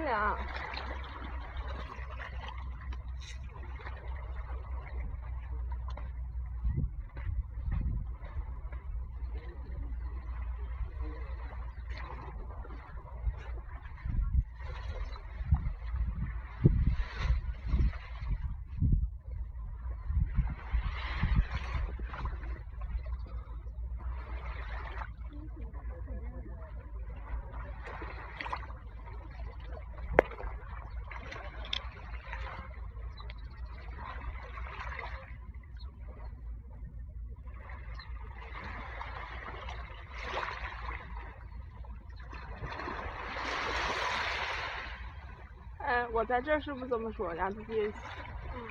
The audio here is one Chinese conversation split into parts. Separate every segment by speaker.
Speaker 1: 点点啊。哎，我在这儿是不是这么说？让自己。嗯。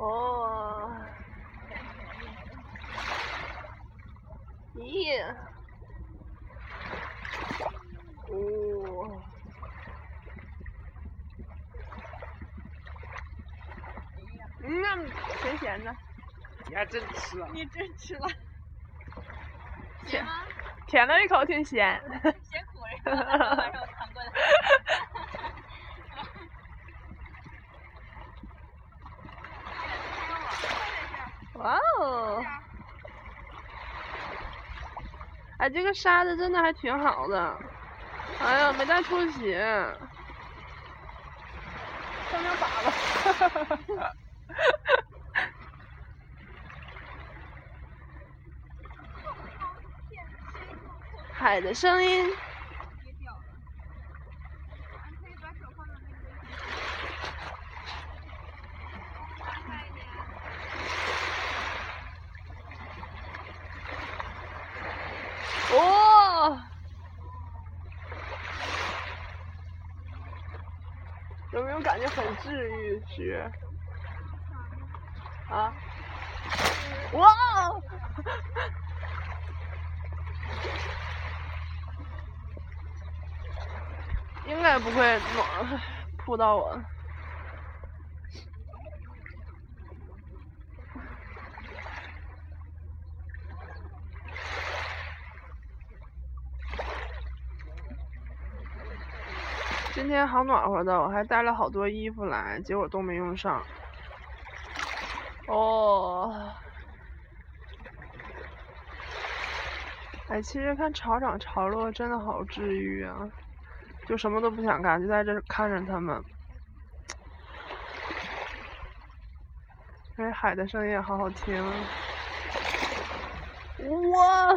Speaker 1: 哦，咦，哦，嗯，挺咸的。
Speaker 2: 你还真吃了。
Speaker 3: 你真吃了。
Speaker 1: 舔舔了一口，挺咸。
Speaker 3: 咸苦的，晚上尝过的。
Speaker 1: 哇哦！哎，这个沙子真的还挺好的。哎呀，没带拖鞋，上面拔了。海的声音。哦，感觉很治愈？绝？啊？哇哦！应该不会弄扑到我。今天好暖和的，我还带了好多衣服来，结果都没用上。哦，哎，其实看潮涨潮落真的好治愈啊，就什么都不想干，就在这看着他们。哎，海的声音也好好听。哇！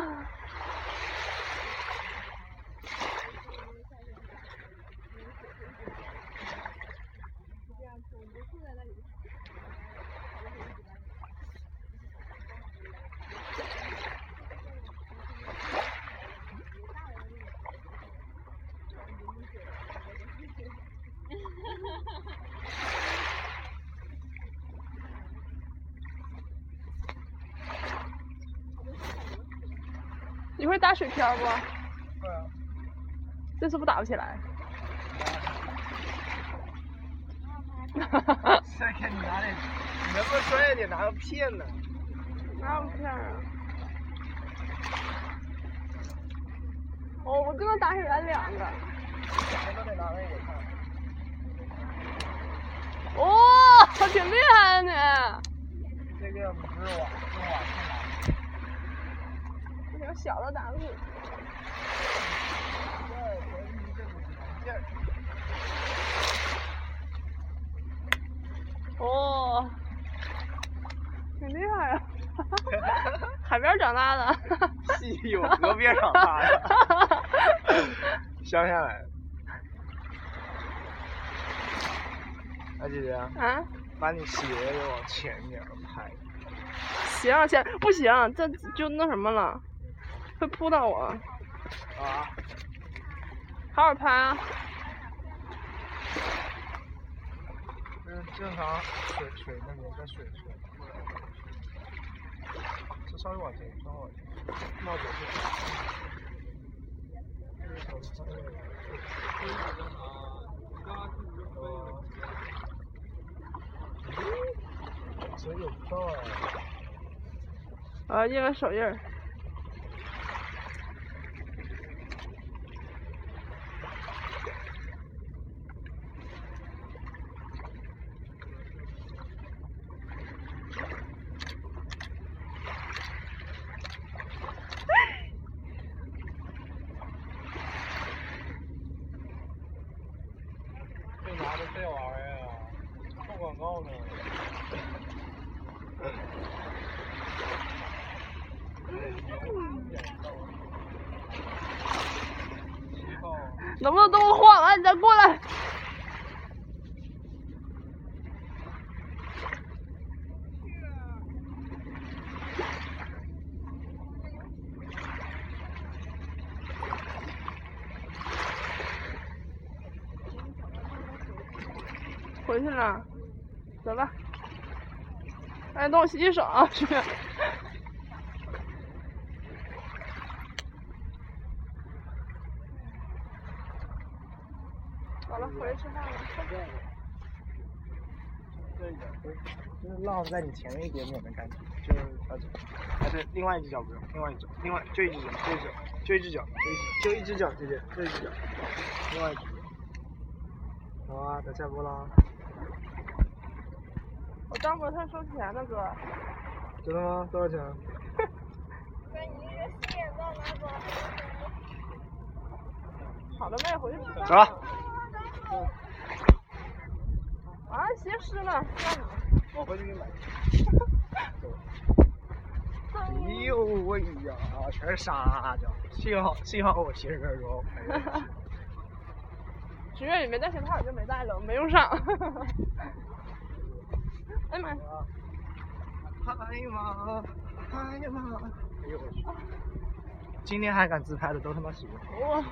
Speaker 1: 你会打水漂不？
Speaker 2: 会啊。
Speaker 1: 这次不打不起来。
Speaker 2: 哈哈哈！你拿的，你能不能专业点拿个片呢？
Speaker 1: 哪有片啊？哦，我刚刚打起来两个。
Speaker 2: 两个都得拿那个看。
Speaker 1: 哦，我挺厉害的
Speaker 2: 你。这个不是网，是网
Speaker 1: 挺小的胆子。哦，挺厉害呀、啊！海边长大的，
Speaker 2: 细有河边长大的，乡下来的。哎，姐姐。
Speaker 1: 啊。
Speaker 2: 把你鞋给往前点拍。
Speaker 1: 行先，不行，这就那什么了。会扑到我。
Speaker 2: 啊，
Speaker 1: 好好拍啊！
Speaker 2: 嗯，正常水水那个在水水。这稍微往前，稍微往前，冒左边。手有到啊！
Speaker 1: 啊，印个手印儿。
Speaker 2: 这拿的这玩意儿啊，做广告呢。七号，
Speaker 1: 能不能等我晃完你再过来？回去了，走吧。哎，等我洗洗手啊，去。好了，回去吃饭了。
Speaker 2: 这一点，就是浪在你前面一点点的感觉，就是到这，还是另外一只脚不用，另外一只，另外就一只脚，就一只，就一只脚，就一只脚，姐姐，就一只脚，另外一只。好啊，等下播啦。
Speaker 1: 我张博他收钱呢，哥。
Speaker 2: 真的吗？多少钱？
Speaker 3: 哥，你这个心眼到哪走？
Speaker 1: 好的妹，回去吃饭。
Speaker 2: 走了。
Speaker 1: 啊，鞋湿了，
Speaker 2: 我回去给你买。哎呦喂呀，全是沙子，幸好幸好我鞋跟柔。
Speaker 1: 许愿也没带鞋套，就没带了，没用上。哎呀妈呀！
Speaker 2: 哎呀妈！哎呀妈！哎呦我去！今天还敢自拍的都他妈死
Speaker 1: 我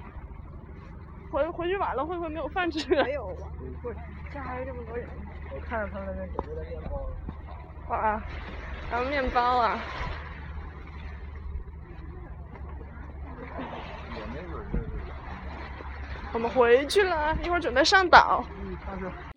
Speaker 1: 回回去晚了会不会没有饭吃？
Speaker 3: 没有啊，不，这还有这么多人。
Speaker 2: 我看着他们那边准备的面包。
Speaker 1: 哇，还有面包啊！
Speaker 2: 我儿就是。
Speaker 1: 我们回去了，一会儿准备上岛。
Speaker 2: 嗯，但是。